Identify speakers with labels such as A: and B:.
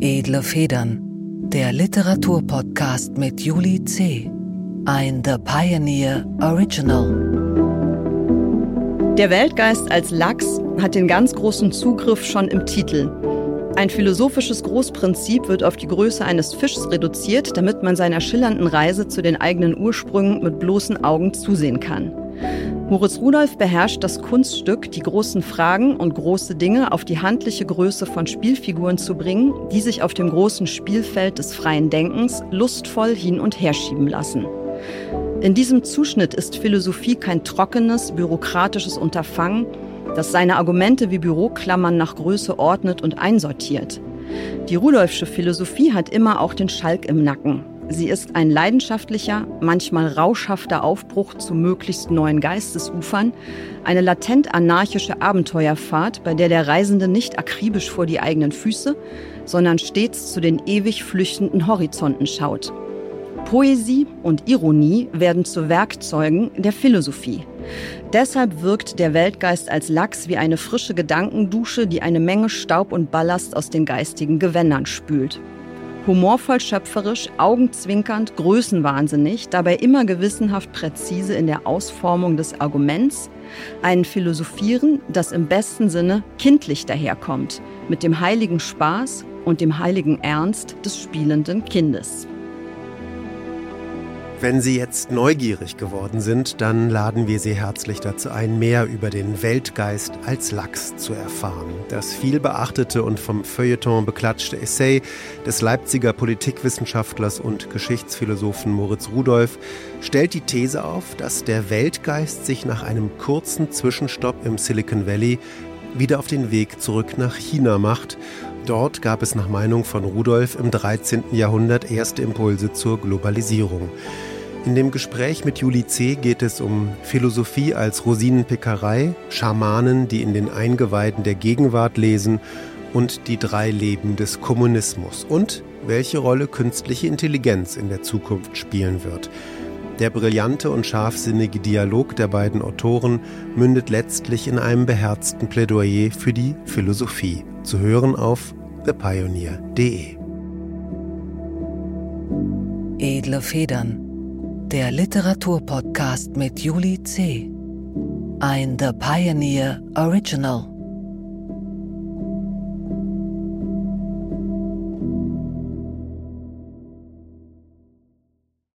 A: Edle Federn, der Literaturpodcast mit Juli C. Ein The Pioneer Original.
B: Der Weltgeist als Lachs hat den ganz großen Zugriff schon im Titel. Ein philosophisches Großprinzip wird auf die Größe eines Fischs reduziert, damit man seiner schillernden Reise zu den eigenen Ursprüngen mit bloßen Augen zusehen kann. Moritz Rudolph beherrscht das Kunststück, die großen Fragen und große Dinge auf die handliche Größe von Spielfiguren zu bringen, die sich auf dem großen Spielfeld des freien Denkens lustvoll hin und her schieben lassen. In diesem Zuschnitt ist Philosophie kein trockenes, bürokratisches Unterfangen, das seine Argumente wie Büroklammern nach Größe ordnet und einsortiert. Die Rudolfsche Philosophie hat immer auch den Schalk im Nacken. Sie ist ein leidenschaftlicher, manchmal rauschhafter Aufbruch zu möglichst neuen Geistesufern, eine latent anarchische Abenteuerfahrt, bei der der Reisende nicht akribisch vor die eigenen Füße, sondern stets zu den ewig flüchtenden Horizonten schaut. Poesie und Ironie werden zu Werkzeugen der Philosophie. Deshalb wirkt der Weltgeist als Lachs wie eine frische Gedankendusche, die eine Menge Staub und Ballast aus den geistigen Gewändern spült. Humorvoll schöpferisch, augenzwinkernd, größenwahnsinnig, dabei immer gewissenhaft präzise in der Ausformung des Arguments, ein Philosophieren, das im besten Sinne kindlich daherkommt, mit dem heiligen Spaß und dem heiligen Ernst des spielenden Kindes.
C: Wenn Sie jetzt neugierig geworden sind, dann laden wir Sie herzlich dazu ein, mehr über den Weltgeist als Lachs zu erfahren. Das viel beachtete und vom Feuilleton beklatschte Essay des Leipziger Politikwissenschaftlers und Geschichtsphilosophen Moritz Rudolph stellt die These auf, dass der Weltgeist sich nach einem kurzen Zwischenstopp im Silicon Valley wieder auf den Weg zurück nach China macht. Dort gab es nach Meinung von Rudolf im 13. Jahrhundert erste Impulse zur Globalisierung. In dem Gespräch mit Juli C. geht es um Philosophie als Rosinenpickerei, Schamanen, die in den Eingeweiden der Gegenwart lesen und die drei Leben des Kommunismus und welche Rolle künstliche Intelligenz in der Zukunft spielen wird. Der brillante und scharfsinnige Dialog der beiden Autoren mündet letztlich in einem beherzten Plädoyer für die Philosophie. Zu hören auf thepioneer.de.
A: Edle Federn, der Literaturpodcast mit Juli C. Ein The Pioneer Original.